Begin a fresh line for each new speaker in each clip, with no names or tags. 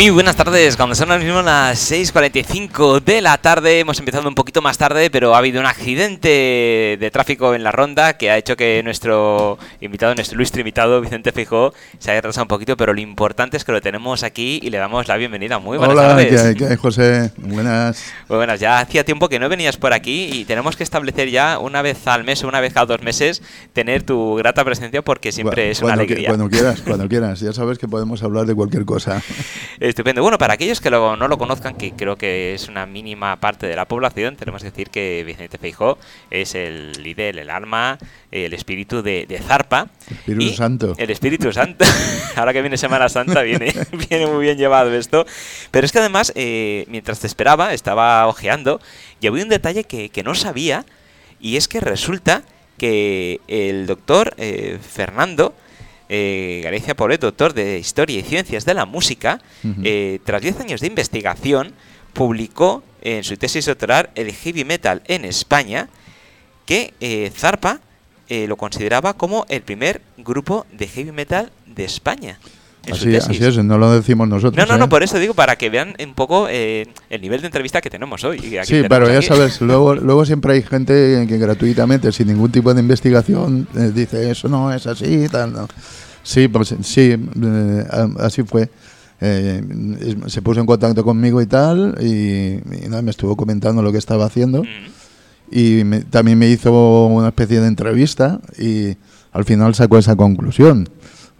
Muy buenas tardes, cuando son ahora mismo las 6.45 de la tarde, hemos empezado un poquito más tarde, pero ha habido un accidente de tráfico en la ronda que ha hecho que nuestro invitado, nuestro ilustre invitado, Vicente Fijó, se haya retrasado un poquito, pero lo importante es que lo tenemos aquí y le damos la bienvenida. Muy buenas
Hola,
tardes.
¿qué hay, qué hay, José? Buenas.
Muy buenas, ya hacía tiempo que no venías por aquí y tenemos que establecer ya una vez al mes o una vez cada dos meses tener tu grata presencia porque siempre es una alegría.
Cuando quieras, cuando quieras. Ya sabes que podemos hablar de cualquier cosa.
Estupendo. Bueno, para aquellos que lo- no lo conozcan, que creo que es una mínima parte de la población, tenemos que decir que Vicente Feijó es el líder, el alma, el espíritu de, de Zarpa.
Espíritu
Y
Santo.
El Espíritu Santo. Ahora que viene Semana Santa, viene, viene muy bien llevado esto. Pero es que además, eh, mientras te esperaba, estaba ojeando y había un detalle que, que no sabía, y es que resulta que el doctor eh, Fernando eh, Galicia Polet, doctor de Historia y Ciencias de la Música, eh, tras 10 años de investigación, publicó en su tesis doctoral el heavy metal en España, que eh, Zarpa eh, lo consideraba como el primer grupo de heavy metal de España. En su
Así,
tesis.
así es, no lo decimos nosotros.
No, no, no,
¿eh?
por eso digo, para que vean un poco eh, el nivel de entrevista que tenemos hoy. Aquí
Sí, pero ya
aquí-
sabes, luego, luego siempre hay gente que gratuitamente, sin ningún tipo de investigación, eh, dice eso no es así, tal, no. Sí, pues sí, eh, así fue. Se puso en contacto conmigo y tal, y, y nada, me estuvo comentando lo que estaba haciendo.
Mm.
y me- también me hizo una especie de entrevista y al final sacó esa conclusión.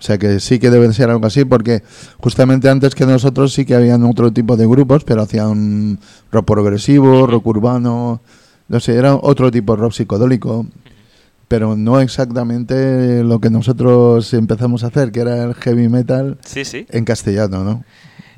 O sea que sí que debe ser algo así porque justamente antes que nosotros sí que habían otro tipo de grupos, pero hacían rock progresivo, rock urbano, no sé, era otro tipo de rock psicodélico, pero no exactamente lo que nosotros empezamos a hacer, que era el heavy metal
Sí, sí.
en castellano, ¿no?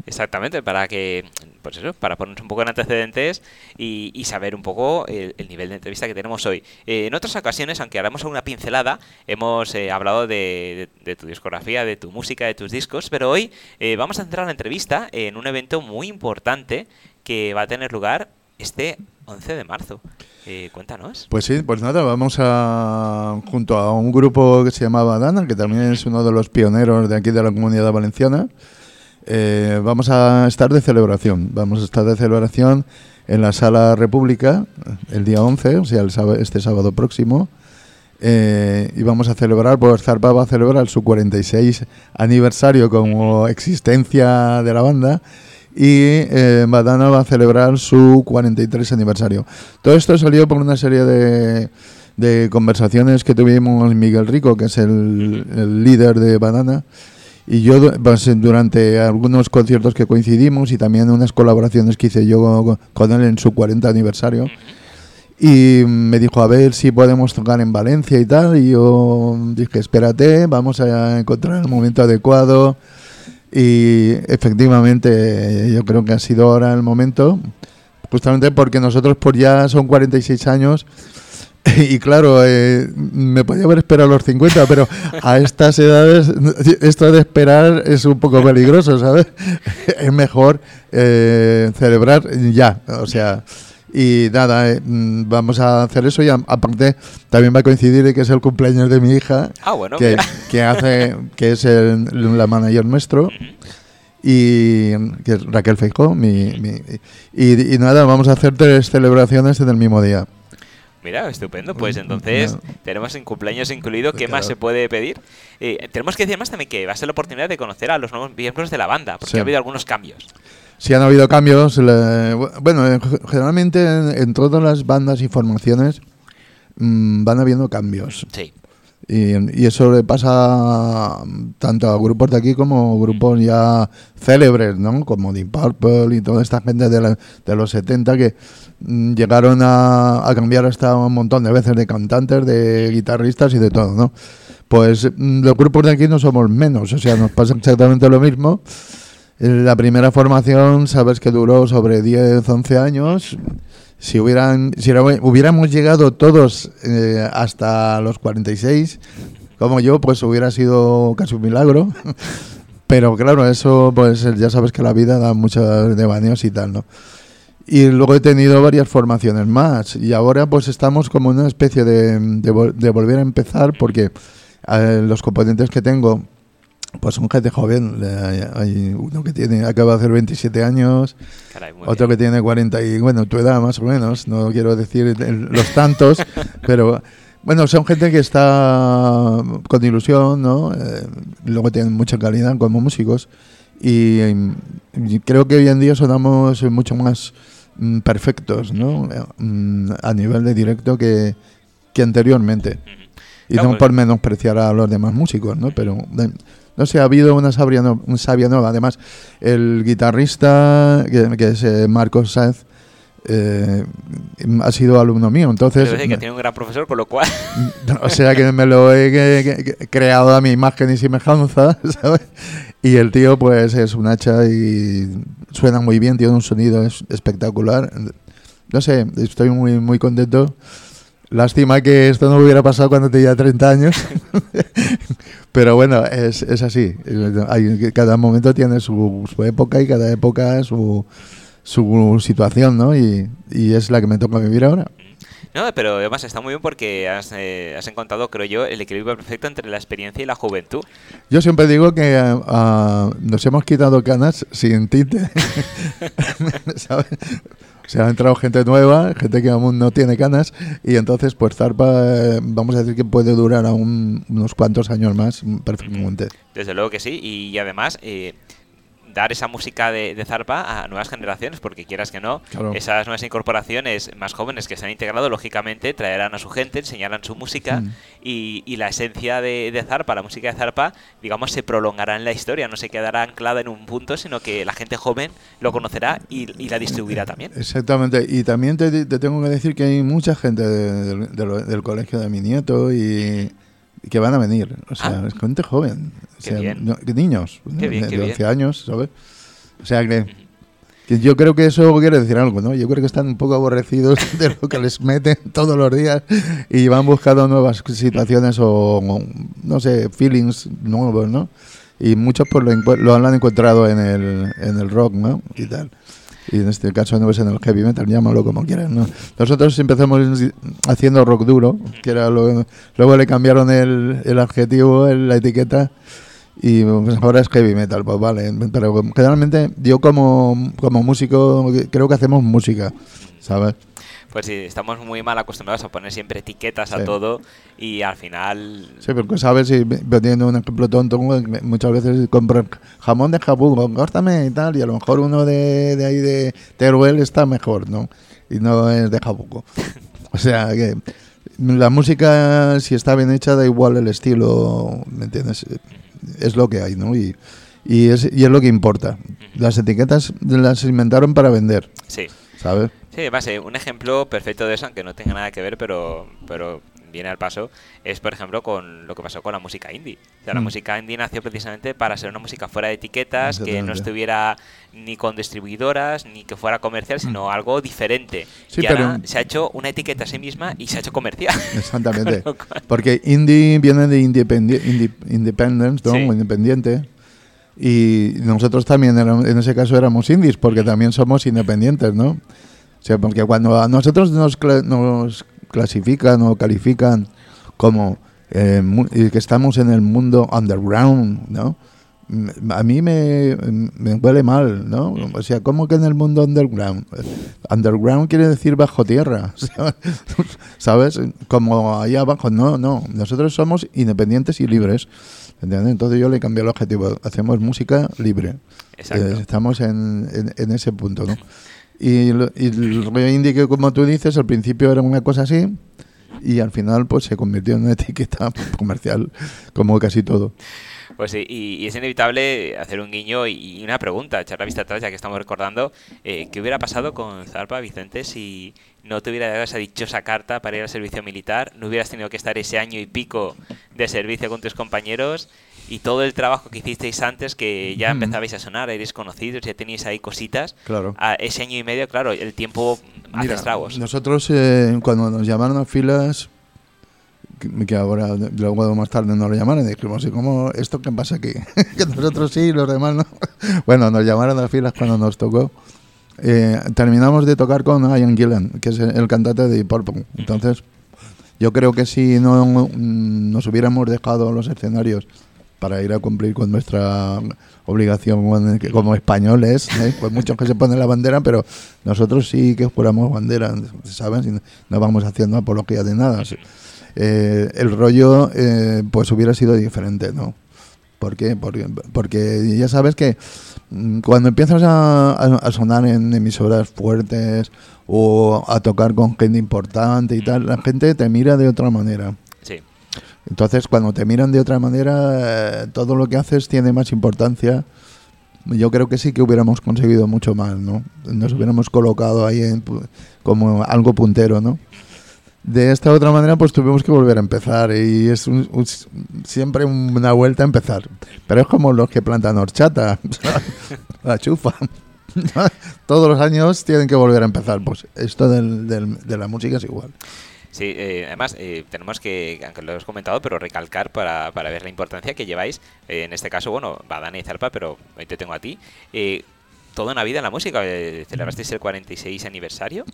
Exactamente, para que, pues eso, para ponernos un poco en antecedentes y, saber un poco el, el nivel de entrevista que tenemos hoy. Eh, en otras ocasiones, aunque haremos una pincelada, hemos eh, hablado de, de- de tu discografía, de tu música, de tus discos, pero hoy eh, vamos a centrar la entrevista en un evento muy importante que va a tener lugar este 11 de marzo. Eh, cuéntanos.
Pues sí, pues nada, vamos a junto a un grupo que se llamaba Dana, que también es uno de los pioneros de aquí de la comunidad valenciana. Eh, vamos a estar de celebración. Vamos a estar de celebración en la Sala República el día 11, o sea, el sábado- este sábado próximo. Eh, y vamos a celebrar, pues Zarpa va a celebrar su 46 aniversario como existencia de la banda y eh, Badana va a celebrar su 43 aniversario. Todo esto salió por una serie de, de conversaciones que tuvimos Miguel Rico, que es el, el líder de Badana, y yo pues, durante algunos conciertos que coincidimos y también unas colaboraciones que hice yo con él en su 40 aniversario. Y me dijo, a ver si podemos tocar en Valencia y tal. Y yo dije, espérate, vamos a encontrar el momento adecuado. Y efectivamente, yo creo que ha sido ahora el momento. Justamente porque nosotros por ya son 46 años. Y claro, eh, me podía haber esperado a los 50, pero a estas edades esto de esperar es un poco peligroso, ¿sabes? Es mejor eh, celebrar ya, o sea, y nada, eh, vamos a hacer eso y a- aparte también va a coincidir que es el cumpleaños de mi hija,
Ah, bueno,
que, hace, que es el, la manager nuestro y que es Raquel Feijó, mi, mi- y, y nada, vamos a hacer tres celebraciones en el mismo día.
Mira, estupendo. Pues entonces
No.
tenemos en cumpleaños incluido. ¿Qué
Claro.
más se puede pedir? Eh, tenemos que decir más también que va a ser la oportunidad de conocer a los nuevos miembros de la banda, porque
Sí.
ha habido algunos cambios.
Sí han habido cambios. le- bueno, en- generalmente en, en todas las bandas y formaciones mm, van habiendo cambios.
Sí.
Y, y eso le pasa mm, tanto a grupos de aquí como grupos ya célebres, ¿no? Como Deep Purple y toda esta gente de, la- de los 70 que mm, llegaron a, a cambiar hasta un montón de veces de cantantes, de guitarristas y de todo, ¿no? Pues mm, los grupos de aquí no somos menos, o sea, nos pasa exactamente lo mismo. La primera formación, sabes que duró sobre 10, 11 años. Si hubieran, si hubiéramos llegado todos eh, hasta los 46, como yo, pues hubiera sido casi un milagro. Pero claro, eso, pues ya sabes que la vida da muchos devaneos y tal, ¿no? Y luego he tenido varias formaciones más. Y ahora, pues estamos como en una especie de, de volver a empezar, porque eh, los componentes que tengo Pues son gente joven. Hay, uno que tiene acaba de hacer 27 años,
Caray,
otro
bien.
que tiene 40 y, bueno, tu edad más o menos. No quiero decir los tantos, pero bueno, son gente que está con ilusión, ¿no? Eh, luego tienen mucha calidad como músicos y, y creo que hoy en día sonamos mucho más mm, perfectos, ¿no? Mm, a nivel de directo que, que anteriormente. Y
Claro,
no
pues-
por menospreciar a los demás músicos, ¿no? Pero no sé, ha habido una sabia, no- una sabia nueva. Además, el guitarrista, que, que es eh, Marcos Sáez, eh, ha sido alumno mío. Entonces,
Quiero decir que tiene un gran profesor, con lo cual.
o sea que me lo he que- que- que- creado a mi imagen y semejanza, ¿sabes? Y el tío, pues, es un hacha y suena muy bien, tiene un sonido es- espectacular. No sé, estoy muy, muy contento. Lástima que esto no hubiera pasado cuando tenía 30 años. Pero bueno, es, es así. Hay- cada momento tiene su, su época y cada época su, su situación, ¿no? Y, y es la que me toca vivir ahora.
No, pero además está muy bien porque has, eh, has encontrado, creo yo, el equilibrio perfecto entre la experiencia y la juventud.
Yo siempre digo que ah, nos hemos quitado canas sin tinte. ¿Sabes? O sea, ha entrado gente nueva, gente que aún no tiene canas, y entonces, pues Zarpa, eh, vamos a decir que puede durar aún unos cuantos años más perfectamente.
Desde luego que sí, y además eh, dar esa música de, de zarpa a nuevas generaciones, porque quieras que no,
Claro.
esas nuevas incorporaciones más jóvenes que se han integrado, lógicamente traerán a su gente, enseñarán su música
Mm.
y, y la esencia de, de zarpa, la música de zarpa, digamos, se prolongará en la historia, no se quedará anclada en un punto, sino que la gente joven lo conocerá y, y la distribuirá también.
Exactamente. Y también te, te tengo que decir que hay mucha gente de- del- colegio de mi nieto y que van a venir. O sea,
Ah.
es gente joven. O sea, no- niños
Qué bien,
de,
qué
de
bien.
11 años, ¿sabes? O sea, que, que yo creo que eso quiere decir algo, ¿no? Yo creo que están un poco aborrecidos de lo que les meten todos los días y van buscando nuevas situaciones o, o, no sé, feelings nuevos, ¿no? Y muchos pues lo, lo han encontrado en el, en el rock, ¿no? Y tal. Y en este caso no es en el heavy metal, llámalo como quieras, ¿no? Nosotros empezamos haciendo rock duro, que era lo, luego le cambiaron el, el adjetivo, la etiqueta, y pues ahora es heavy metal, pues vale. Pero generalmente yo como, como músico creo que hacemos música, ¿sabes?
Pues sí, estamos muy mal acostumbrados a poner siempre etiquetas a todo y al final...
Sí, porque sabes, si poniendo un ejemplo tonto, muchas veces compran jamón de Jabugo, córtame y tal, y a lo mejor uno de, de ahí de Teruel está mejor, ¿no? Y no es de Jabugo. O sea que la música, si está bien hecha, da igual el estilo, ¿me entiendes? Es lo que hay, ¿no? Y, y, es, y es lo que importa. Las etiquetas las inventaron para vender,
Sí.
¿sabes?
Sí, además, eh, un ejemplo perfecto de eso, aunque no tenga nada que ver, pero, pero viene al paso, es por ejemplo con lo que pasó con la música indie. O sea, la
Mm.
música indie nació precisamente para ser una música fuera de etiquetas, que no estuviera ni con distribuidoras, ni que fuera comercial, sino algo diferente.
Mm. Sí,
y ahora
pero-
se ha hecho una etiqueta a sí misma y se ha hecho comercial.
Exactamente. Porque indie viene de independi- indi- independence, ¿no?
Sí.
Independiente. Y nosotros también, en ese caso, éramos indies, porque también somos independientes, ¿no? O sea, porque cuando a nosotros nos, cla- nos clasifican o califican como eh, que estamos en el mundo underground, ¿no? Mm, A mí me, me huele mal, ¿no? O sea, ¿cómo que en el mundo underground? Underground quiere decir bajo tierra, ¿sabes? Como ahí abajo, no, no. Nosotros somos independientes y libres, ¿entiendes? Entonces yo le cambié el objetivo. Hacemos música libre.
Exacto.
Eh, estamos en, en- en ese punto, ¿no? Y, lo- y que, como tú dices, al principio era una cosa así y al final pues se convirtió en una etiqueta comercial, como casi todo.
Pues sí, y, es inevitable hacer un guiño y, y una pregunta, echar la vista atrás ya que estamos recordando, eh, ¿qué hubiera pasado con Zarpa, Vicente, si no te hubiera dado esa dichosa carta para ir al servicio militar, no hubieras tenido que estar ese año y pico de servicio con tus compañeros y todo el trabajo que hicisteis antes, que ya empezabais a sonar, erais conocidos, ya teníais ahí cositas,
Claro.
a ese año y medio, claro, el tiempo hace
Mira,
estragos.
Nosotros eh, cuando nos llamaron a filas, que, ahora luego más tarde nos lo llamaron, dijimos, ¿y cómo esto qué pasa aquí? que nosotros sí, y los demás no. bueno, nos llamaron a filas cuando nos tocó. Eh, terminamos de tocar con Ian Gillan, que es el, cantante de Purple. Entonces, yo creo que si no mm, nos hubiéramos dejado los escenarios para ir a cumplir con nuestra obligación como españoles, ¿eh? pues muchos que se ponen la bandera, pero nosotros sí que juramos bandera, ¿saben? no vamos haciendo apología de nada. Eh, el rollo eh, pues hubiera sido diferente, ¿no? ¿Por qué? Porque, porque ya sabes que mm, cuando empiezas a, sonar en emisoras fuertes o a tocar con gente importante y tal, la gente te mira de otra manera. Entonces, cuando te miran de otra manera, eh, todo lo que haces tiene más importancia. Yo creo que sí que hubiéramos conseguido mucho más, ¿no? Nos hubiéramos colocado ahí como algo puntero, ¿no? De esta otra manera, pues tuvimos que volver a empezar y es siempre una vuelta a empezar. Pero es como los que plantan horchata, la chufa. Todos los años tienen que volver a empezar. Pues esto del, de la música es igual.
Sí, eh, además eh, tenemos que, aunque lo hemos comentado, pero recalcar para, para ver la importancia que lleváis, eh, en este caso, bueno, Badana y Zarpa, pero hoy te tengo a ti, toda una vida en la música. Eh, celebrasteis el 46 aniversario.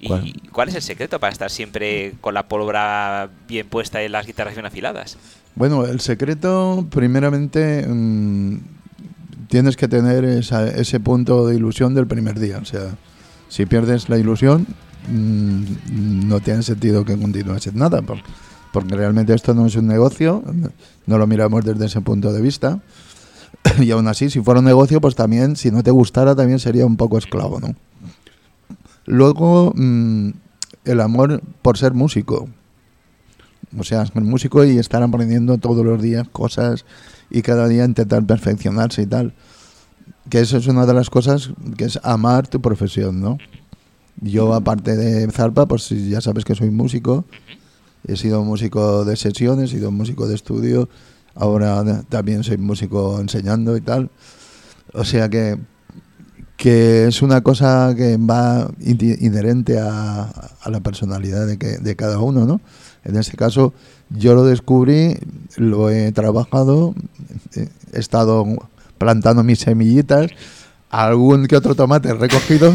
¿Y ¿Cuál? es el secreto para estar siempre con la pólvora bien puesta y las guitarras bien afiladas?
Bueno, el secreto, primeramente, mm, tienes que tener ese punto de ilusión del primer día. O sea, si pierdes la ilusión, mm, no tiene sentido que continúes en nada, porque realmente esto no es un negocio, no lo miramos desde ese punto de vista. y aún así, si fuera un negocio, pues también, si no te gustara, también sería un poco esclavo, ¿no? Luego, mm, el amor por ser músico. O sea, ser músico y estar aprendiendo todos los días cosas y cada día intentar perfeccionarse y tal. Que eso es una de las cosas que es amar tu profesión, ¿no? Yo, aparte de Zarpa, pues ya sabes que soy músico. He sido músico de sesiones, he sido músico de estudio ahora también soy músico enseñando y tal. O sea que, que es una cosa que va inherente a, la personalidad de, que, de cada uno, ¿no? En este caso, yo lo descubrí, lo he trabajado, he estado plantando mis semillitas, algún que otro tomate recogido,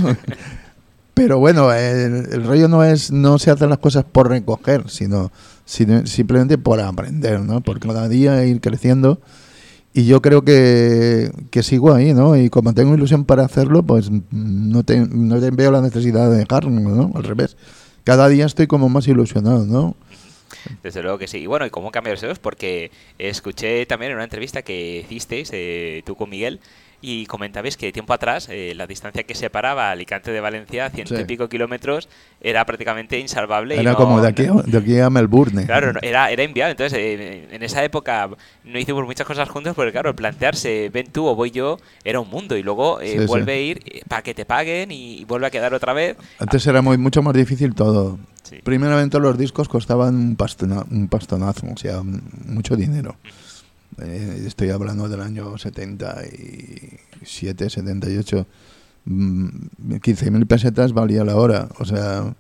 pero bueno, el, rollo no es, no se hacen las cosas por recoger, sino simplemente por aprender, ¿no? Por cada día ir creciendo. Y yo creo que, que, sigo ahí, ¿no? Y como tengo ilusión para hacerlo, pues no, te, no veo la necesidad de dejarlo, ¿no? Al revés. Cada día estoy como más ilusionado, ¿no?
Desde luego que sí. Y bueno, ¿y cómo cambiar los Porque escuché también en una entrevista que hicisteis eh, tú con Miguel y comentabais que tiempo atrás eh, la distancia que separaba Alicante de Valencia, ciento y pico kilómetros, era prácticamente insalvable.
Era como de aquí, de aquí, a Melbourne.
Claro, era, era inviable. Entonces, eh, en esa época no hicimos muchas cosas juntos porque, claro, plantearse, ven tú o voy yo, era un mundo. Y luego eh, vuelve a ir para que te paguen y, vuelve a quedar otra vez.
Antes era muy, mucho más difícil todo. Primeramente los discos costaban un, un pastonazo, o sea, mucho dinero. Eh, estoy hablando del año 77, 78. 15.000 pesetas valía la hora. O sea,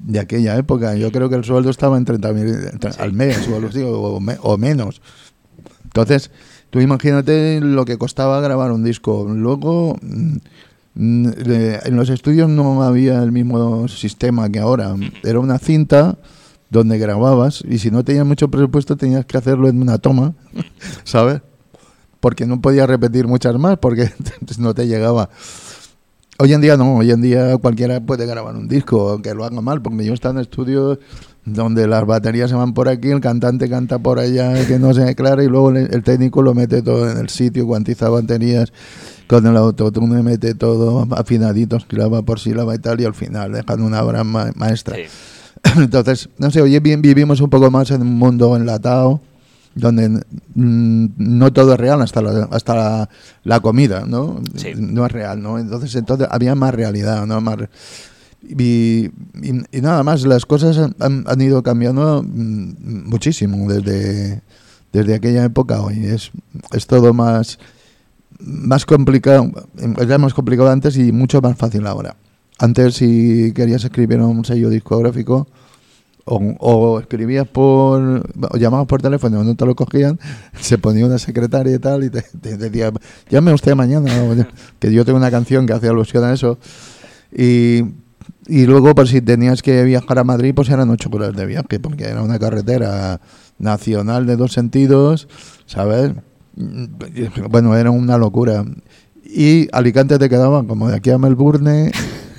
de aquella época. Yo creo que el sueldo estaba en 30.000 al mes o, o, o, menos. Entonces, tú imagínate lo que costaba grabar un disco. Luego, mm, en los estudios no había el mismo sistema que ahora. Era una cinta donde grababas y si no tenías mucho presupuesto tenías que hacerlo en una toma, ¿sabes? Porque no podías repetir muchas más porque no te llegaba. Hoy en día no, hoy en día cualquiera puede grabar un disco, aunque lo haga mal, porque yo estaba en estudios donde las baterías se van por aquí, el cantante canta por allá, que no se aclara, y luego el, técnico lo mete todo en el sitio, cuantiza baterías, con el autotune mete todo afinaditos, graba por sílaba y tal, y al final dejan una obra maestra. Entonces, no sé, hoy vivimos un poco más en un mundo enlatado, donde no todo es real hasta la, hasta la, comida, ¿no? No es real, ¿no? Entonces, entonces había más realidad, ¿no? Más, y, y, nada más, las cosas han, han, ido cambiando mm, muchísimo desde, desde aquella época hoy. Es, es todo más, más complicado, ya más complicado antes y mucho más fácil ahora. Antes, si querías escribir un sello discográfico, o, escribías por, o llamabas por teléfono, no te lo cogían, se ponía una secretaria y tal, y te, decía, llame usted mañana, que yo tengo una canción que hace alusión a eso. Y, y luego, pues si tenías que viajar a Madrid, pues eran ocho horas de viaje, porque era una carretera nacional de dos sentidos, ¿sabes? Bueno, era una locura. Y Alicante te quedaba como de aquí a Melbourne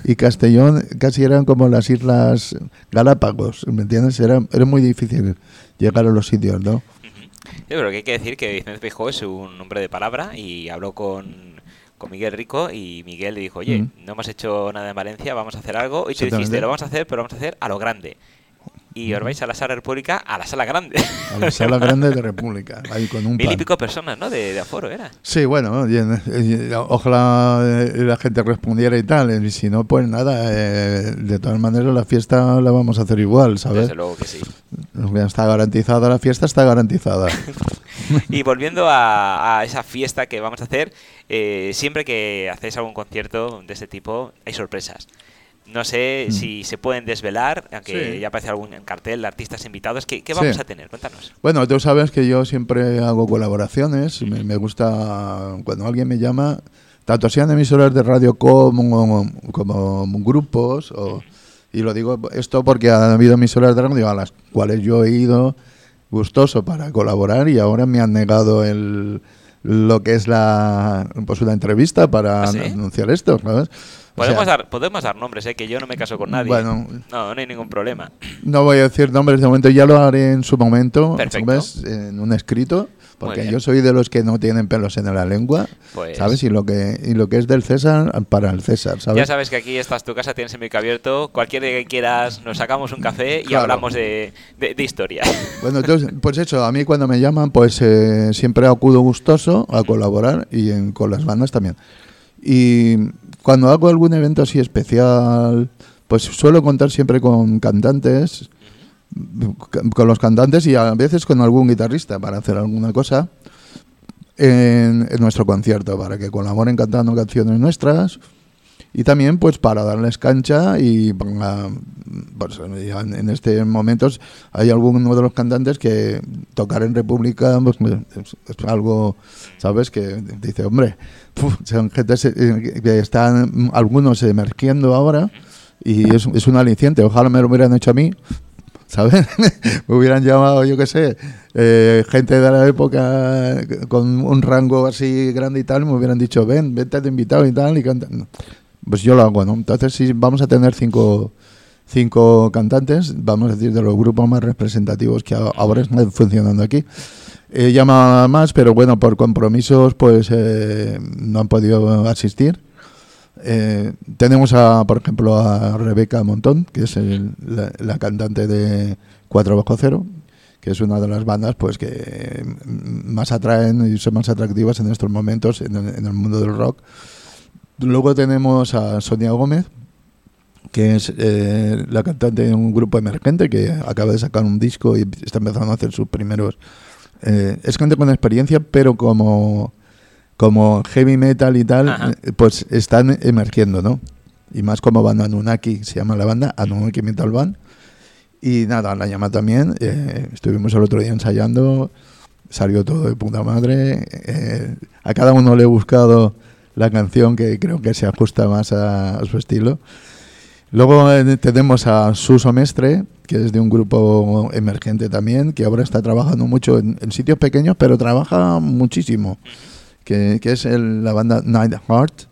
y Castellón casi eran como las islas Galápagos, ¿me entiendes? Era, era muy difícil llegar a los sitios, ¿no?
Sí, pero que hay que decir que Vicente Feijó es un hombre de palabra y habló con, con Miguel Rico y Miguel le dijo, oye,
Mm.
no hemos hecho nada en Valencia, vamos a hacer algo. Y tú dijiste, lo vamos a hacer, pero vamos a hacer a lo grande. Y os vais a la sala república, a la sala grande.
A la sala grande de República, ahí con un
Mil y pico personas, ¿no? De, de aforo era.
Sí, bueno, y en- y ojalá eh, la gente respondiera y tal, y si no, pues nada, eh, de todas maneras la fiesta la vamos a hacer igual, ¿sabes?
Desde luego que sí.
Está garantizada la fiesta, está garantizada.
Y volviendo a, a esa fiesta que vamos a hacer, eh, siempre que hacéis algún concierto de este tipo, hay sorpresas. No sé
Mm.
si se pueden desvelar, aunque
Sí.
ya aparece algún cartel de artistas invitados. ¿Qué, qué
Sí.
vamos a tener? Cuéntanos.
Bueno, tú sabes que yo siempre hago colaboraciones. Me, me gusta cuando alguien me llama, tanto sean emisoras de radio como, como grupos. o- y lo digo esto porque ha habido emisoras de radio a las cuales yo he ido gustoso para colaborar y ahora me han negado el lo que es la pues una entrevista para
¿Ah, sí?
anunciar esto, ¿sabes? O
Podemos,
sea,
dar, podemos dar nombres, ¿eh? que yo no me caso con nadie.
Bueno.
no, no hay ningún problema.
No voy a decir nombres de momento, ya lo haré en su momento,
Perfecto.
¿sabes? En un escrito, porque yo soy de los que no tienen pelos en la lengua,
Pues-
¿sabes? Y lo que y lo que es del César para el César, ¿sabes?
Ya sabes que aquí estás tu casa, tienes el mic abierto. Cualquier día que quieras, nos sacamos un café y
Claro.
hablamos de, de, de historia.
Bueno, entonces, pues eso, a mí cuando me llaman, pues eh, siempre acudo gustoso a colaborar y en- con las bandas también. Y cuando hago algún evento así especial, pues suelo contar siempre con cantantes, con los cantantes y a veces con algún guitarrista para hacer alguna cosa en, nuestro concierto, para que colaboren cantando canciones nuestras y también pues para darles cancha y en este momento hay alguno de los cantantes que tocar en República pues, es, algo, ¿sabes? Que dice, hombre, puf, son gente eh, que están algunos emergiendo ahora y es, es un aliciente. Ojalá me lo hubieran hecho a mí, ¿sabes? me hubieran llamado, yo qué sé, eh, gente de la época con un rango así grande y tal, me hubieran dicho, ven, vete de invitado y tal, y canta. Pues yo lo hago, ¿no? Entonces, sí, vamos a tener cinco, cinco cantantes, vamos a decir, de los grupos más representativos que ahora están funcionando aquí. He llamado a más, pero bueno, por compromisos, pues eh, no han podido asistir. Eh, tenemos, a, por ejemplo, a Rebeca Montón, que es el- la, cantante de 4 bajo cero, que es una de las bandas pues que mm, más atraen y son más atractivas en estos momentos en el, en el mundo del rock. Luego tenemos a Sonia Gómez, que es eh, la cantante de un grupo emergente que acaba de sacar un disco y está empezando a hacer sus primeros... eh, es gente con experiencia, pero como, como heavy metal y tal,
Ajá.
eh, pues están emergiendo, ¿no? Y más como banda Anunnaki, se llama la banda, Anunnaki Metal Band. Y nada, la llama también. eh, estuvimos el otro día ensayando, salió todo de puta madre. eh, a cada uno le he buscado la canción que creo que se ajusta más a, a su estilo. Luego eh, tenemos a Suso Mestre, que es de un grupo emergente también, que ahora está trabajando mucho en, en sitios pequeños, pero trabaja muchísimo, que, que es el- la banda Night Heart.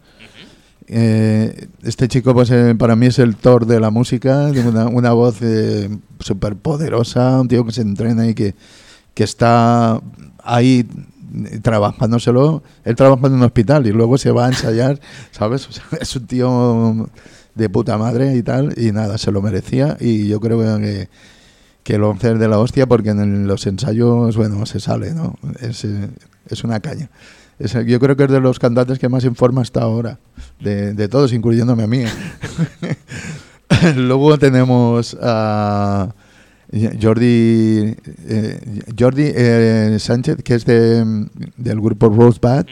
Eh, este chico, pues eh, para mí es el Thor de la música, una, una voz eh, súper poderosa, un tío que se entrena y que, que está ahí trabajándoselo. Él trabaja en un hospital y luego se va a ensayar, ¿sabes? Es un tío de puta madre y tal, y nada, se lo merecía y yo creo que, que lo hacer de la hostia porque en el- los ensayos, bueno, se sale, ¿no? Es, es una caña. Yo creo que es de los cantantes que más en forma está ahora, de, de todos, incluyéndome a mí. ¿eh? Luego tenemos a Jordi, eh, Jordi eh, Sánchez, que es de, del grupo Rosebud.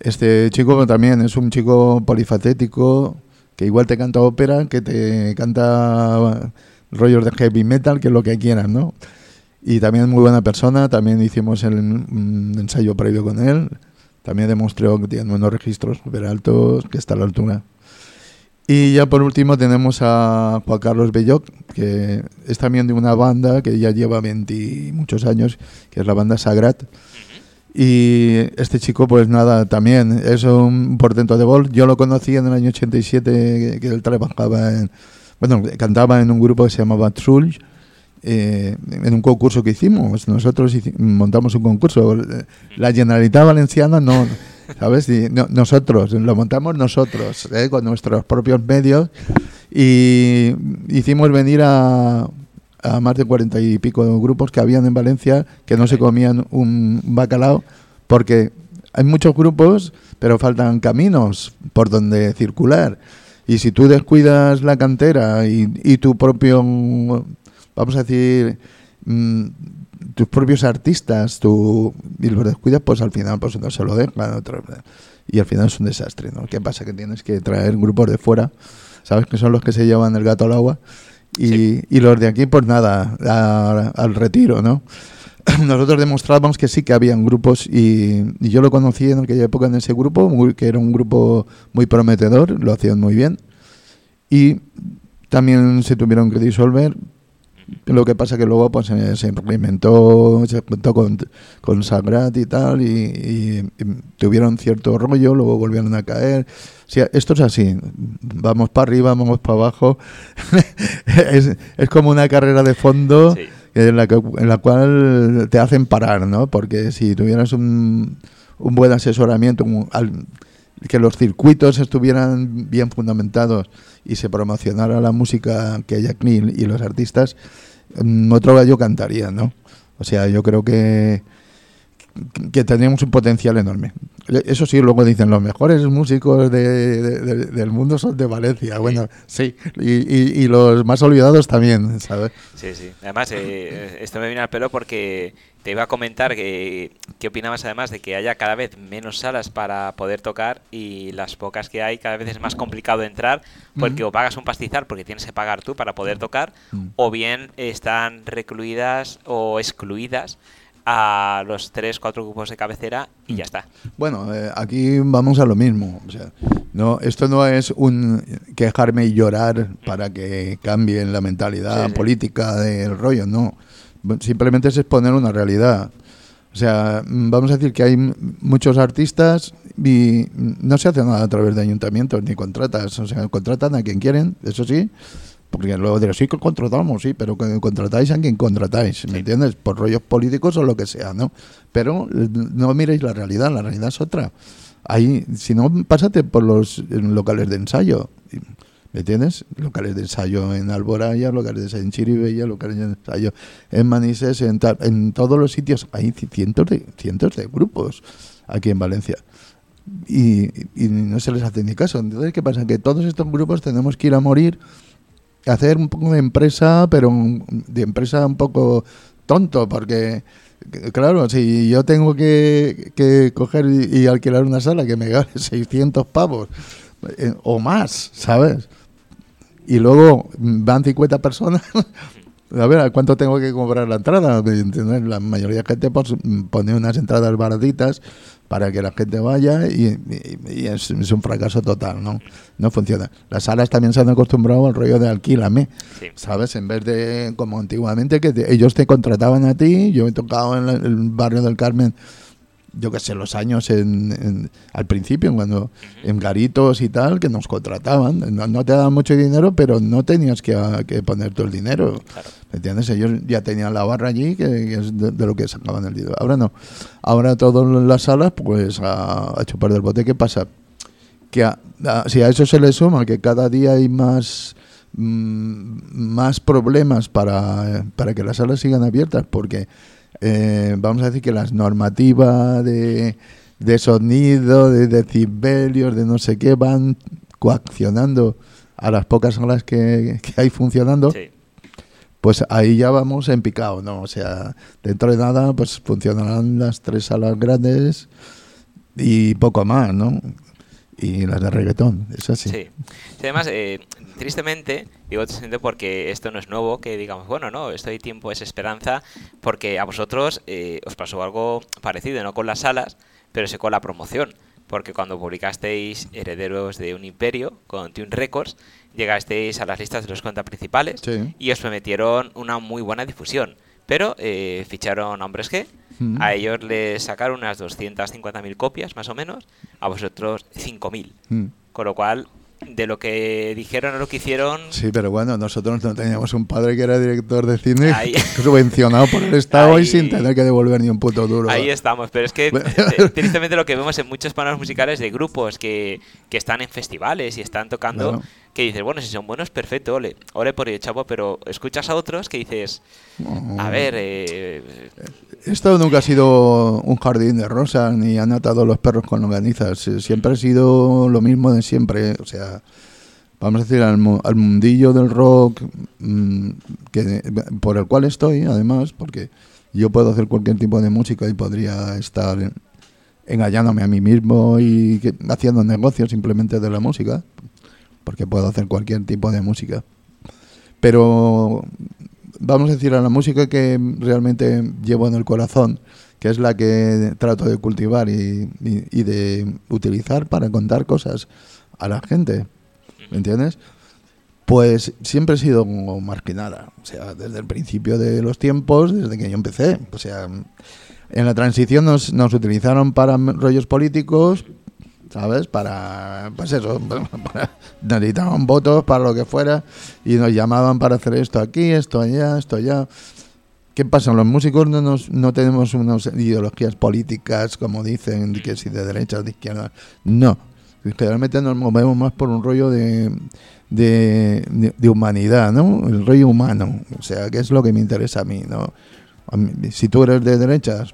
Este chico también es un chico polifacético, que igual te canta ópera, que te canta rollos de heavy metal, que es lo que quieras, ¿no? Y también muy buena persona, también hicimos el, un ensayo previo con él, también demostró que tiene unos registros súper altos, que está a la altura. Y ya por último tenemos a Juan Carlos Belloc, que es también de una banda que ya lleva 20 y muchos años, que es la banda Sagrat, Y este chico, pues nada, también es un portento de voz. Yo lo conocí en el año 87, que él trabajaba en, bueno, cantaba en un grupo que se llamaba Trull, eh, en un concurso que hicimos. Nosotros montamos un concurso. La Generalitat Valenciana no, ¿sabes? nosotros, lo montamos nosotros, ¿eh? con nuestros propios medios. Y hicimos venir a, a más de cuarenta y pico grupos que habían en Valencia que no se comían un bacalao porque hay muchos grupos, pero faltan caminos por donde circular. Y si tú descuidas la cantera y, y tu propio, vamos a decir, mm, tus propios artistas, tú, y los descuidas, pues al final pues no se lo dejan. Otro, y al final es un desastre, ¿no? ¿Qué pasa? Que tienes que traer grupos de fuera, ¿sabes? Que son los que se llevan el gato al agua y, los de aquí, pues nada, al retiro, ¿no? Nosotros demostrábamos que sí que habían grupos y, yo lo conocí en aquella época en ese grupo, que era un grupo muy prometedor, lo hacían muy bien. Y también se tuvieron que disolver lo que pasa que luego pues se, implementó, se juntó con, con Sagrat y tal, y, tuvieron cierto rollo, luego volvieron a caer. esto es así, vamos para arriba, vamos para abajo. es, es, como una carrera de fondo en, la en la cual te hacen parar, ¿no? Porque si tuvieras un, un buen asesoramiento, que los circuitos estuvieran bien fundamentados y se promocionara la música que hay aquí y los artistas, mm, otro gallo cantaría, ¿no? O sea, yo creo que, que tendríamos un potencial enorme. Eso sí, luego dicen, los mejores músicos del mundo son de Valencia. Bueno, sí, y, y, los más olvidados también, ¿sabes?
Sí, sí. Además, eh, esto me viene al pelo porque te iba a comentar que qué opinabas además de que haya cada vez menos salas para poder tocar y las pocas que hay cada vez es más complicado entrar porque o pagas un pastizal porque tienes que pagar tú para poder tocar o bien están recluidas o excluidas a los tres, cuatro grupos de cabecera y ya está.
Bueno, eh, aquí vamos a lo mismo. O sea, no, esto no es un quejarme y llorar para que cambien la mentalidad política del rollo, no. Simplemente es exponer una realidad. O sea, vamos a decir que hay muchos artistas y no se hace nada a través de ayuntamientos ni contratas. O sea, contratan a quien quieren, eso sí, porque luego diré, sí que contratamos, sí, pero que contratáis a quien contratáis, ¿me entiendes? Por rollos políticos o lo que sea, ¿no? Pero no miréis la realidad, la realidad es otra. Ahí, si no, pásate por los locales de ensayo, ¿me entiendes? Locales de ensayo en Alboraya, locales de ensayo en Chiribella, locales de ensayo en Manises, en, en todos los sitios. Hay cientos de, grupos aquí en Valencia. Y, no se les hace ni caso. Entonces, ¿qué pasa? Que todos estos grupos tenemos que ir a morir hacer un poco de empresa, pero de empresa un poco tonto, porque claro, si yo tengo que, que coger y, alquilar una sala que me gane 600 pavos eh, o más, ¿sabes? Y luego van 50 personas, a ver, ¿cuánto tengo que cobrar la entrada? La mayoría de gente pues, pone unas entradas baratitas para que la gente vaya y, es, un fracaso total, ¿no? No funciona. Las salas también se han acostumbrado al rollo de alquílame, ¿sabes? En vez de como antiguamente que ellos te contrataban a ti, yo he tocado en el barrio del Carmen yo qué sé, los años en, al principio, cuando en garitos y tal, que nos contrataban. No, te daban mucho dinero, pero no tenías que, que poner todo el dinero. ¿Me entiendes? Ellos ya tenían la barra allí, que, es de, lo que sacaban el dinero. Ahora no. Ahora todas las salas, pues a, chupar del bote. ¿Qué pasa? Que si a eso se le suma que cada día hay más mm, más problemas para, para que las salas sigan abiertas, porque eh, vamos a decir que las normativas de, de sonido, de decibelios, de no sé qué, van coaccionando a las pocas salas que, hay funcionando, pues ahí ya vamos en picado, ¿no? O sea, dentro de nada, pues funcionarán las tres salas grandes y poco más, ¿no? y las de reggaetón, es así.
Sí. además, eh, tristemente, digo tristemente porque esto no es nuevo, que digamos, bueno, no, esto de tiempo es esperanza, porque a vosotros eh, os pasó algo parecido, no con las salas, pero sí con la promoción. Porque cuando publicasteis Herederos de un Imperio con Tune Records, llegasteis a las listas de los cuentas principales y os prometieron una muy buena difusión Pero eh, ficharon a Hombres G.
Mm.
A ellos les sacaron unas 250.000 copias, más o menos. A vosotros 5.000.
Mm.
Con lo cual, de lo que dijeron a lo que hicieron,
Sí, pero bueno, nosotros no teníamos un padre que era director de cine
Ahí.
subvencionado por el Estado
Ahí.
y sin tener que devolver ni un puto duro.
Ahí estamos, pero es que eh, tristemente lo que vemos en muchos panoramas musicales de grupos que, que están en festivales y están tocando. Que dices, bueno, si son buenos, perfecto, ole, ole por ello, chavo, pero escuchas a otros que dices, a ver, eh,
Esto nunca ha sido un jardín de rosas ni han atado los perros con longanizas. Eh, Siempre ha sido lo mismo de siempre. O sea, vamos a decir, al, al mundillo del rock mm, que, por el cual estoy, además, porque yo puedo hacer cualquier tipo de música y podría estar en- engañándome a mí mismo y que- haciendo negocios simplemente de la música, porque puedo hacer cualquier tipo de música. Pero vamos a decir a la música que realmente llevo en el corazón, que es la que trato de cultivar y, y- y de utilizar para contar cosas a la gente, ¿me entiendes? Pues siempre he sido marginada, o sea, desde el principio de los tiempos, desde que yo empecé, o sea, en la transición nos, nos utilizaron para rollos políticos, ¿sabes? Para, pues eso, para- necesitaban votos para lo que fuera y nos llamaban para hacer esto aquí, esto allá, esto allá. ¿Qué pasa? Los músicos no, nos, no tenemos unas ideologías políticas, como dicen, que si de derecha o de izquierda. No. Generalmente nos movemos más por un rollo de, de, de- humanidad, ¿no? El rollo humano. O sea, que es lo que me interesa a mí, ¿no? A mí, si tú eres de derechas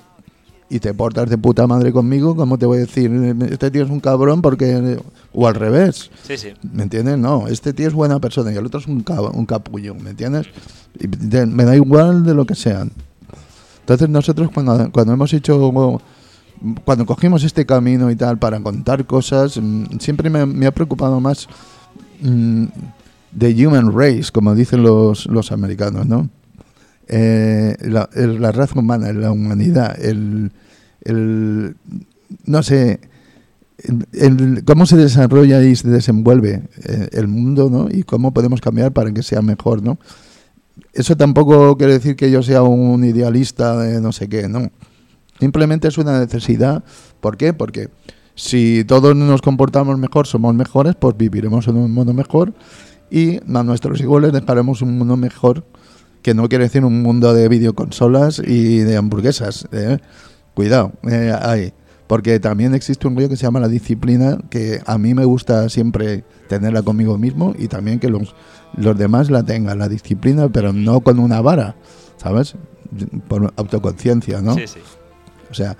y te portas de puta madre conmigo, ¿cómo te voy a decir? Este tío es un cabrón porque... O al revés.
sí, sí.
¿Me entiendes? No, este tío es buena persona y el otro es un, cab- un capullo, ¿me entiendes? Y de- me da igual de lo que sean. Entonces nosotros cuando, cuando hemos hecho, cuando cogimos este camino y tal para contar cosas, mm, siempre me, me ha preocupado más mm, the human race, como dicen los, los americanos, ¿no? Eh, la, raza humana, la humanidad, el, el no sé, el- cómo se desarrolla y se desenvuelve eh, el mundo, ¿no? Y cómo podemos cambiar para que sea mejor, ¿no? Eso tampoco quiere decir que yo sea un idealista de no sé qué, no. Simplemente es una necesidad. ¿Por qué? Porque si todos nos comportamos mejor, somos mejores, pues viviremos en un mundo mejor y a nuestros hijos les dejaremos un mundo mejor, que no quiere decir un mundo de videoconsolas y de hamburguesas. ¿eh? Cuidado, eh, ahí. Porque también existe un rollo que se llama la disciplina, que a mí me gusta siempre tenerla conmigo mismo y también que los, los demás la tengan, la disciplina, pero no con una vara, ¿sabes? Por autoconciencia, ¿no?
Sí, sí.
O sea,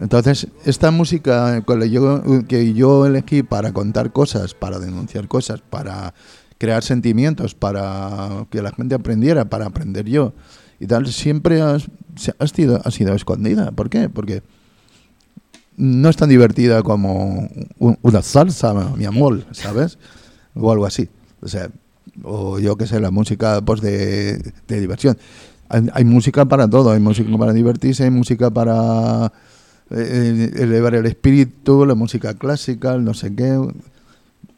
entonces, esta música yo- que yo elegí para contar cosas, para denunciar cosas, para crear sentimientos, para que la gente aprendiera, para aprender yo y tal, siempre has- se- ha, sido, ha sido escondida. ¿Por qué? Porque no es tan divertida como un- una salsa, mi amor, ¿sabes? O algo así. O yo que sé, la música pues de, de diversión. Hay, música para todo, hay música para divertirse, hay música para eh, elevar el espíritu, la música clásica, el no sé qué.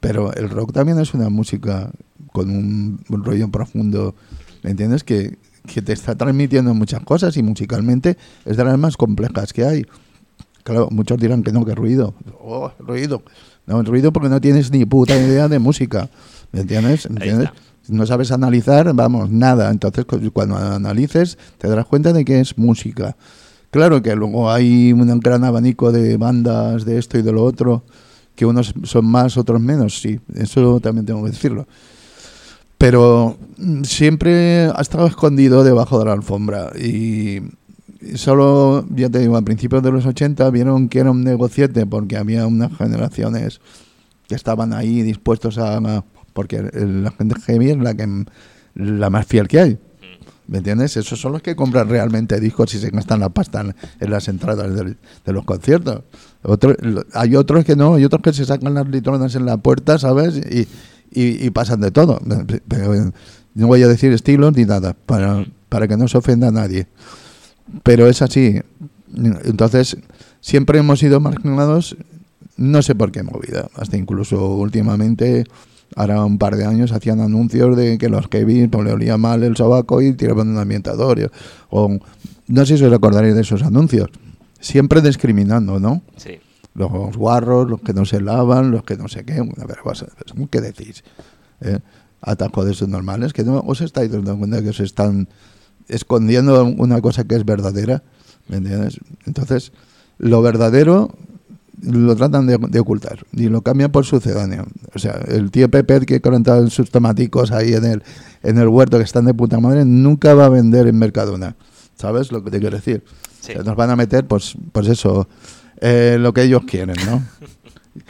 Pero el rock también es una música con un, rollo profundo, ¿me entiendes? Que, que te está transmitiendo muchas cosas y musicalmente es de las más complejas que hay. Claro, muchos dirán que no, que ruido. Oh, ruido. No, ruido porque no tienes ni puta idea de música. ¿Me entiendes? ¿Me entiendes? no sabes analizar, vamos, nada. Entonces, cu- cuando analices, te darás cuenta de que es música. Claro que luego hay un gran abanico de bandas de esto y de lo otro, que unos son más, otros menos, sí, eso también tengo que decirlo. Pero mm, siempre ha estado escondido debajo de la alfombra y solo, ya te digo, a principios de los 80 vieron que era un negociete porque había unas generaciones que estaban ahí dispuestos a... porque la gente heavy es la, que, la más fiel que hay. ¿Me entiendes? Esos son los que compran realmente discos y se gastan la pasta en, en las entradas de los conciertos. Otro- hay otros que no, hay otros que se sacan las litronas en la puerta, ¿sabes? Y, y- pasan de todo. Eh, no voy a decir estilos ni nada, para, para que no se ofenda a nadie. Pero es así. Entonces, siempre hemos sido marginados, no sé por qué movida. Hasta incluso últimamente Ahora un par de años hacían anuncios de que los Kevin pues, le olía mal el sobaco y tiraban un ambientador. no sé si os acordaréis de esos anuncios. Siempre discriminando, ¿no?
Sí.
Los guarros, los que no se lavan, los que no sé qué. Bueno, pero vas a- ¿qué decís? ¿Eh? De esos normales, que no os estáis dando cuenta que os están escondiendo una cosa que es verdadera. ¿Me entiendes? Entonces, lo verdadero lo tratan de, de ocultar y lo cambian por sucedáneo. O sea, el tío Pepe que planta sus tomaticos ahí en el, en el huerto que están de puta madre nunca va a vender en Mercadona. ¿Sabes lo que te quiero decir?
Sí.
O sea, nos van a meter, pues, pues eso, eh, lo que ellos quieren, ¿no?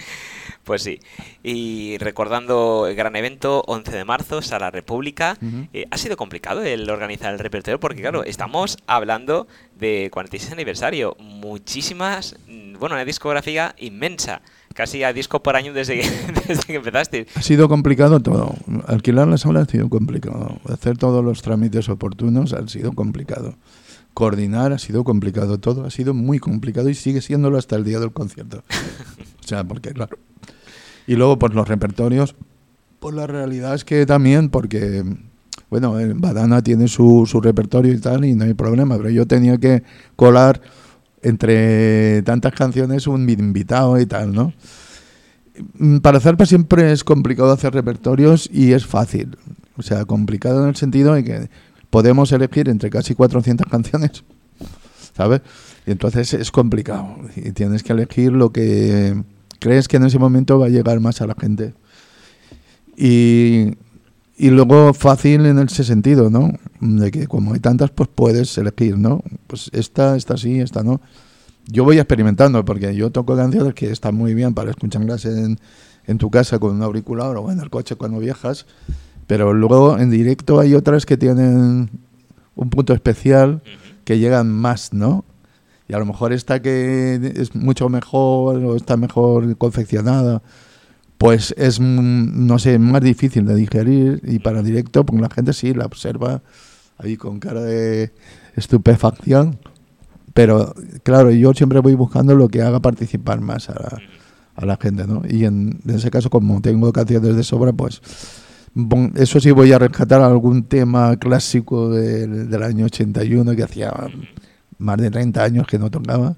Pues sí. Y recordando el gran evento, 11 de marzo, Sala República,
Ujú.
eh, ha sido complicado el organizar el repertorio porque, claro, estamos hablando de 46 aniversario. Muchísimas, mm, bueno, una discografía inmensa. Casi a disco por año desde que, desde que empezaste.
Ha sido complicado todo. Alquilar la sala ha sido complicado. Hacer todos los trámites oportunos ha sido complicado. Coordinar ha sido complicado. Todo ha sido muy complicado y sigue siéndolo hasta el día del concierto. o sea, porque claro. Y luego, pues los repertorios. Pues la realidad es que también, porque, bueno, eh, Badana tiene su, su repertorio y tal, y no hay problema, pero yo tenía que colar entre tantas canciones un invitado y tal, ¿no? Mm, Para Zarpa siempre es complicado hacer repertorios y es fácil. O sea, complicado en el sentido de que podemos elegir entre casi 400 canciones, ¿sabes? Y entonces es complicado. Y tienes que elegir lo que crees que en ese momento va a llegar más a la gente. Y, y luego fácil en ese sentido, ¿no? De que como hay tantas, pues puedes elegir, ¿no? Pues esta, esta sí, esta no. Yo voy experimentando porque yo toco canciones que están muy bien para escucharlas en, en tu casa con un auricular o en el coche cuando viajas, pero luego en directo hay otras que tienen un punto especial que llegan más, ¿no? Y a lo mejor esta que es mucho mejor o está mejor confeccionada, pues es, mm, no sé, más difícil de digerir y para directo, pues la gente sí la observa ahí con cara de estupefacción. Pero claro, yo siempre voy buscando lo que haga participar más a la, a la gente, ¿no? Y en, en ese caso, como tengo canciones de sobra, pues eso sí voy a rescatar algún tema clásico del, del año 81 que hacía más de 30 años que no tocaba.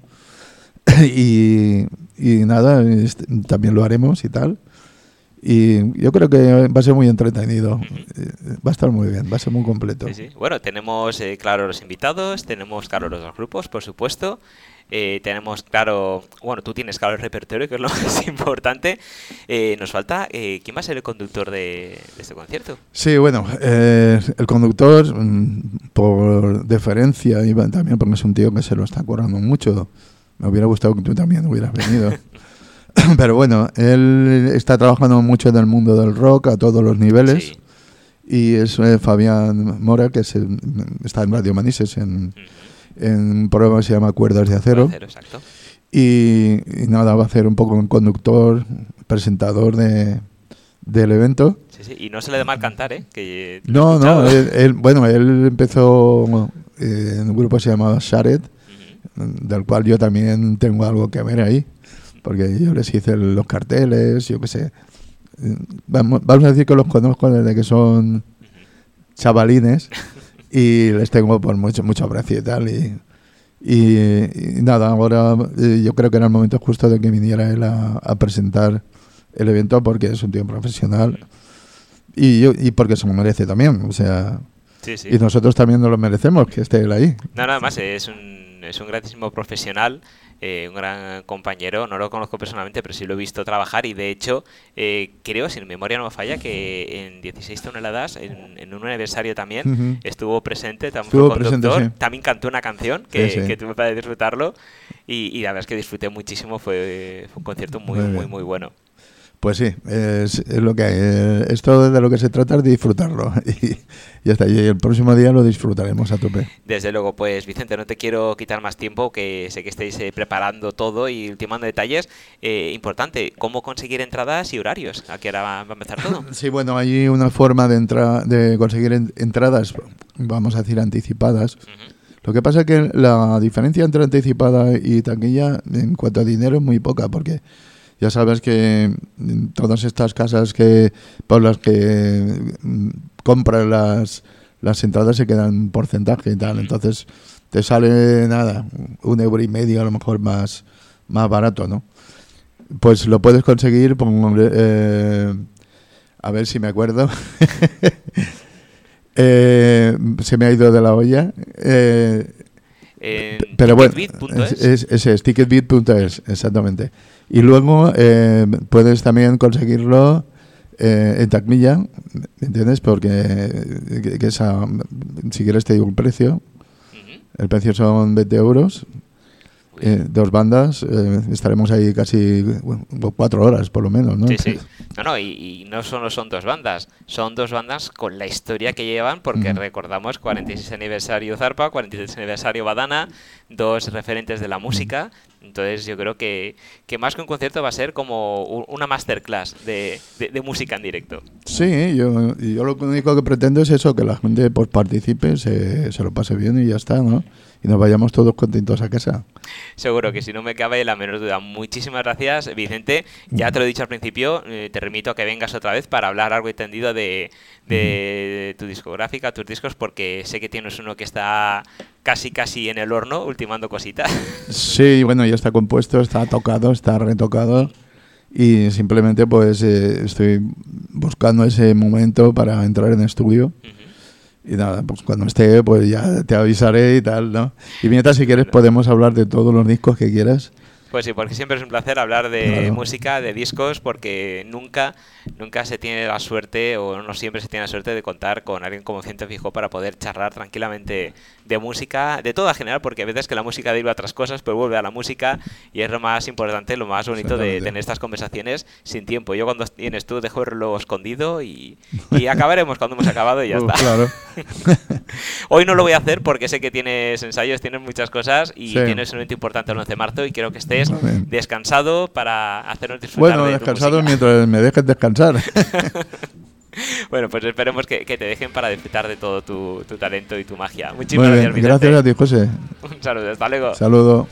y, y nada, este, también lo haremos y tal. Y yo creo que va a ser muy entretenido. Eh, Va a estar muy bien, va a ser muy completo.
Bueno, tenemos eh, claro los invitados, tenemos claro los dos grupos, por supuesto. Eh, tenemos claro, bueno, tú tienes claro el repertorio, que es lo más importante. Eh, nos falta, eh, ¿quién va a ser el conductor de, de este concierto?
Sí, bueno, eh, el conductor, mm, por deferencia y también porque es un tío que se lo está currando mucho, me hubiera gustado que tú también hubieras venido. Pero bueno, él está trabajando mucho en el mundo del rock a todos los niveles.
Sí.
Y es eh, Fabián Mora, que es está en Radio Manises, en,
Ujú.
En un programa que se llama Cuerdas de Acero.
Acero, exacto.
Y, y nada, va a hacer un poco un conductor, presentador de, del evento.
Sí, sí. Y no se le da mal cantar, ¿eh? Que,
No, no,
escuchado.
él, él- bueno, él empezó eh, en un grupo que se llamaba Shared, del cual yo también tengo algo que ver ahí, porque yo les hice los carteles, yo qué sé. Eh, Vamos, vamos a decir que los conozco desde que son chavalines y les tengo por mucho, mucho aprecio y tal. Y, y- y nada, ahora eh, yo creo que era el momento justo de que viniera él a, a presentar el evento porque es un tío profesional y, yo, y porque se lo merece también. O sea,
Sí, sí.
y nosotros también nos lo merecemos que esté él ahí.
No, nada más, es un, es un grandísimo profesional, eh, un gran compañero. No lo conozco personalmente, pero sí lo he visto trabajar. Y de hecho, eh, creo, si mi memoria no me falla, que en 16 toneladas, en, en un aniversario también, estuvo presente. También
Estuvo
fue conductor,
presente, sí.
También cantó una canción que,
Sí, sí.
que tuve para disfrutarlo. Y, y la verdad es que disfruté muchísimo. Fue, fue un concierto muy,
Muy
muy bueno.
Pues sí, es, es lo que hay. Eh, Esto de lo que se trata es de disfrutarlo. Y ya está. Y el próximo día lo disfrutaremos a tope.
Desde luego, pues Vicente, no te quiero quitar más tiempo, que sé que estáis eh, preparando todo y ultimando detalles. Eh, importante, ¿cómo conseguir entradas y horarios? ¿A qué hora va a empezar todo?
Sí, bueno, hay una forma de, entra- de conseguir en- entradas, vamos a decir, anticipadas. Lo que pasa es que la diferencia entre anticipada y taquilla en cuanto a dinero es muy poca, porque Ya sabes que todas estas casas que por las que mm, compran las, las entradas se quedan un porcentaje y tal. Entonces te sale nada, un euro y medio a lo mejor más, más barato, ¿no? Pues lo puedes conseguir, eh, a ver si me acuerdo. Eh, se me ha ido de la olla. Eh, pero bueno, es, es, es, ticketbit.es, exactamente. Y luego eh, puedes también conseguirlo eh, en Tacmilla, ¿me entiendes? Porque que, esa, si quieres te digo un precio. El precio son 20 euros eh, dos bandas, eh, estaremos ahí casi cuatro horas por lo menos, ¿no?
Sí, sí. No, no, y, no solo son dos bandas, son dos bandas con la historia que llevan, porque recordamos 46 aniversario Zarpa, 46 aniversario Badana, dos referentes de la música. Entonces yo creo que, que más que un concierto va a ser como una masterclass de, de, música en directo.
Sí, yo, yo lo único que pretendo es eso, que la gente pues participe, se, se lo pase bien y ya está, ¿no? Y nos vayamos todos contentos a casa.
Seguro que si no me cabe la menor duda. Muchísimas gracias, Vicente. Ya te lo he dicho al principio, eh, te remito a que vengas otra vez para hablar algo entendido de, de, tu discográfica, tus discos, porque sé que tienes uno que está casi casi en el horno, ultimando cositas.
Sí, bueno, ya está compuesto, está tocado, está retocado y simplemente pues eh, estoy buscando ese momento para entrar en estudio. Y nada, pues cuando esté, pues ya te avisaré y tal, ¿no? Y mientras, si quieres, podemos hablar de todos los discos que quieras.
Pues sí, porque siempre es un placer hablar de música, de discos, porque nunca, nunca se tiene la suerte, o no siempre se tiene la suerte de contar con alguien como Ciento Fijo para poder charlar tranquilamente de música, de todo en general, porque a veces que la música deriva a otras cosas, pero vuelve a la música y es lo más importante, lo más bonito de tener estas conversaciones sin tiempo. Yo cuando tienes tú dejo el reloj escondido y, acabaremos cuando hemos acabado y ya está.
Claro.
Hoy no lo voy a hacer porque sé que tienes ensayos, tienes muchas cosas y tienes un evento importante el 11 de marzo y quiero que descansado para hacernos disfrutar.
Bueno, descansado mientras me dejes descansar.
bueno, pues esperemos que, te dejen para disfrutar de todo tu, talento y tu magia. Muchísimas gracias.
José.
Un saludo, hasta luego.
Saludo.